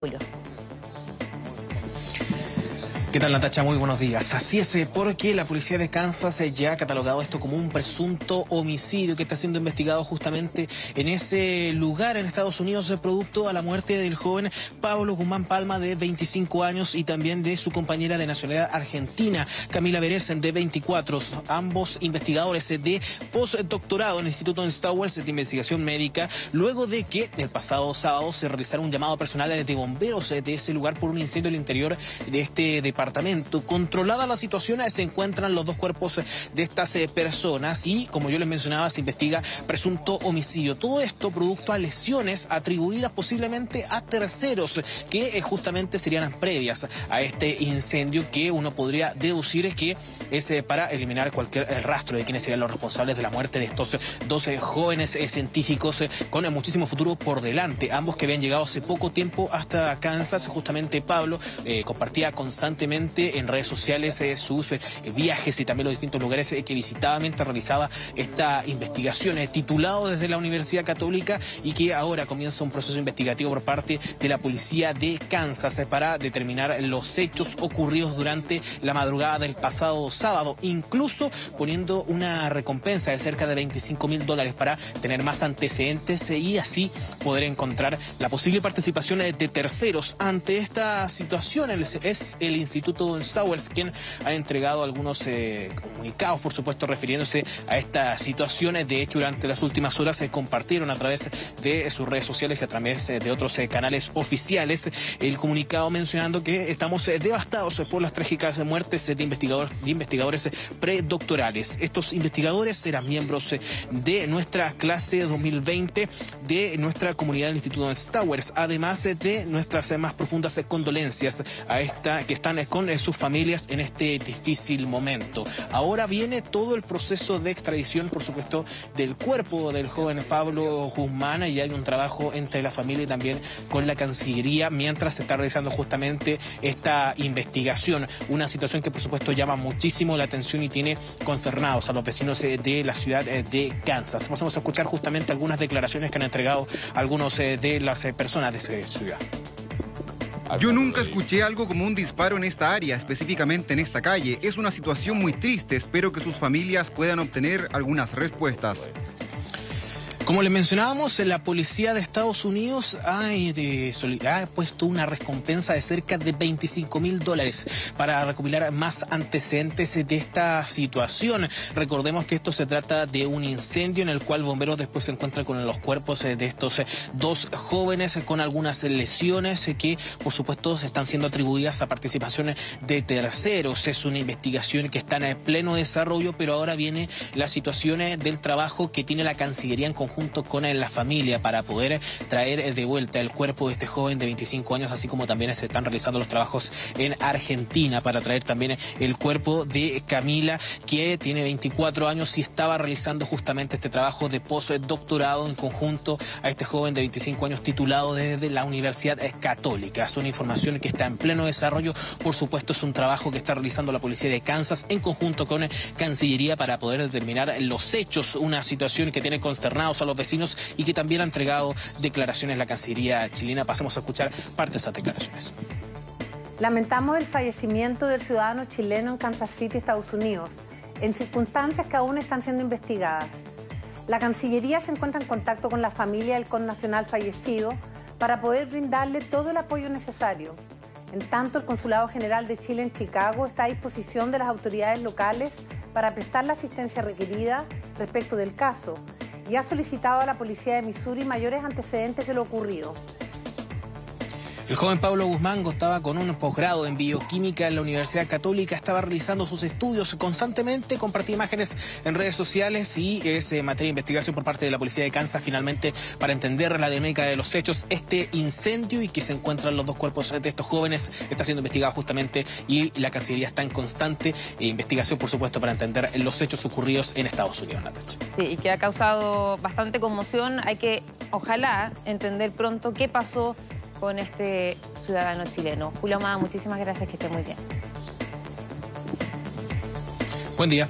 Julio. ¿Qué tal Natacha? Muy buenos días. Así es, eh, porque la policía de Kansas eh, ya ha catalogado esto como un presunto homicidio que está siendo investigado justamente en ese lugar en Estados Unidos, eh, producto a la muerte del joven Pablo Guzmán Palma de 25 años y también de su compañera de nacionalidad argentina, Camila Berecen de 24, ambos investigadores de postdoctorado en el Instituto de Star Wars de Investigación Médica, luego de que el pasado sábado se realizara un llamado personal de bomberos de ese lugar por un incendio al interior de este departamento departamento. Controlada la situación, se encuentran los dos cuerpos de estas eh, personas y, como yo les mencionaba, se investiga presunto homicidio. Todo esto producto a lesiones atribuidas posiblemente a terceros, que eh, justamente serían previas a este incendio que uno podría deducir que es eh, para eliminar cualquier rastro de quiénes serían los responsables de la muerte de estos dos jóvenes científicos con muchísimo futuro por delante. Ambos que habían llegado hace poco tiempo hasta Kansas, justamente Pablo compartía constantemente en redes sociales eh, sus eh, viajes y también los distintos lugares eh, que visitaba mientras realizaba esta investigación, titulado desde la Universidad Católica y que ahora comienza un proceso investigativo por parte de la policía de Kansas para determinar los hechos ocurridos durante la madrugada del pasado sábado, incluso poniendo una recompensa de cerca de 25 mil dólares para tener más antecedentes y así poder encontrar la posible participación de terceros ante esta situación. Es el Instituto Stowers, quien ha entregado algunos eh, comunicados, por supuesto, refiriéndose a estas situaciones. De hecho, durante las últimas horas se compartieron a través de sus redes sociales y a través de otros eh, canales oficiales el comunicado mencionando que estamos eh, devastados por las trágicas muertes de investigadores, de investigadores predoctorales. Estos investigadores eran miembros de nuestra clase 2020 de nuestra comunidad del Instituto Stowers, además de nuestras más profundas condolencias a esta que están con sus familias en este difícil momento. Ahora viene todo el proceso de extradición, por supuesto, del cuerpo del joven Pablo Guzmán y hay un trabajo entre la familia y también con la Cancillería mientras se está realizando justamente esta investigación. Una situación que, por supuesto, llama muchísimo la atención y tiene consternados a los vecinos eh, de la ciudad eh, de Kansas. Vamos a escuchar justamente algunas declaraciones que han entregado algunos eh, de las personas de esa ciudad. Yo nunca escuché algo como un disparo en esta área, específicamente en esta calle. Es una situación muy triste. Espero que sus familias puedan obtener algunas respuestas. Como les mencionábamos, la policía de Estados Unidos ha, puesto una recompensa de cerca de 25 mil dólares para recopilar más antecedentes de esta situación. Recordemos que esto se trata de un incendio en el cual bomberos después se encuentran con los cuerpos de estos dos jóvenes con algunas lesiones que, por supuesto, están siendo atribuidas a participación de terceros. Es una investigación que está en pleno desarrollo, pero ahora viene la situación del trabajo que tiene la Cancillería en conjunto junto con la familia para poder traer de vuelta el cuerpo de este joven de 25 años, así como también se están realizando los trabajos en Argentina para traer también el cuerpo de Camila, que tiene 24 años y estaba realizando justamente este trabajo de postdoctorado en conjunto a este joven de 25 años titulado desde la Universidad Católica. Es una información que está en pleno desarrollo. Por supuesto, es un trabajo que está realizando la policía de Kansas en conjunto con Cancillería para poder determinar los hechos, una situación que tiene consternados a los vecinos y que también ha entregado declaraciones la Cancillería chilena. Pasemos a escuchar parte de esas declaraciones. Lamentamos el fallecimiento del ciudadano chileno en Kansas City, Estados Unidos, en circunstancias que aún están siendo investigadas. La Cancillería se encuentra en contacto con la familia del connacional fallecido para poder brindarle todo el apoyo necesario. En tanto, el Consulado General de Chile en Chicago está a disposición de las autoridades locales para prestar la asistencia requerida respecto del caso y ha solicitado a la Policía de Missouri mayores antecedentes de lo ocurrido. El joven Pablo Guzmán contaba con un posgrado en bioquímica en la Universidad Católica, estaba realizando sus estudios constantemente, compartía imágenes en redes sociales y es eh, materia de investigación por parte de la Policía de Kansas finalmente para entender la dinámica de los hechos, este incendio y que se encuentran los dos cuerpos de estos jóvenes. Está siendo investigado justamente y la Cancillería está en constante eh, investigación, por supuesto, para entender los hechos ocurridos en Estados Unidos, Sí, y que ha causado bastante conmoción. Hay que, ojalá, entender pronto qué pasó con este ciudadano chileno. Julio Amada, muchísimas gracias, que esté muy bien. Buen día.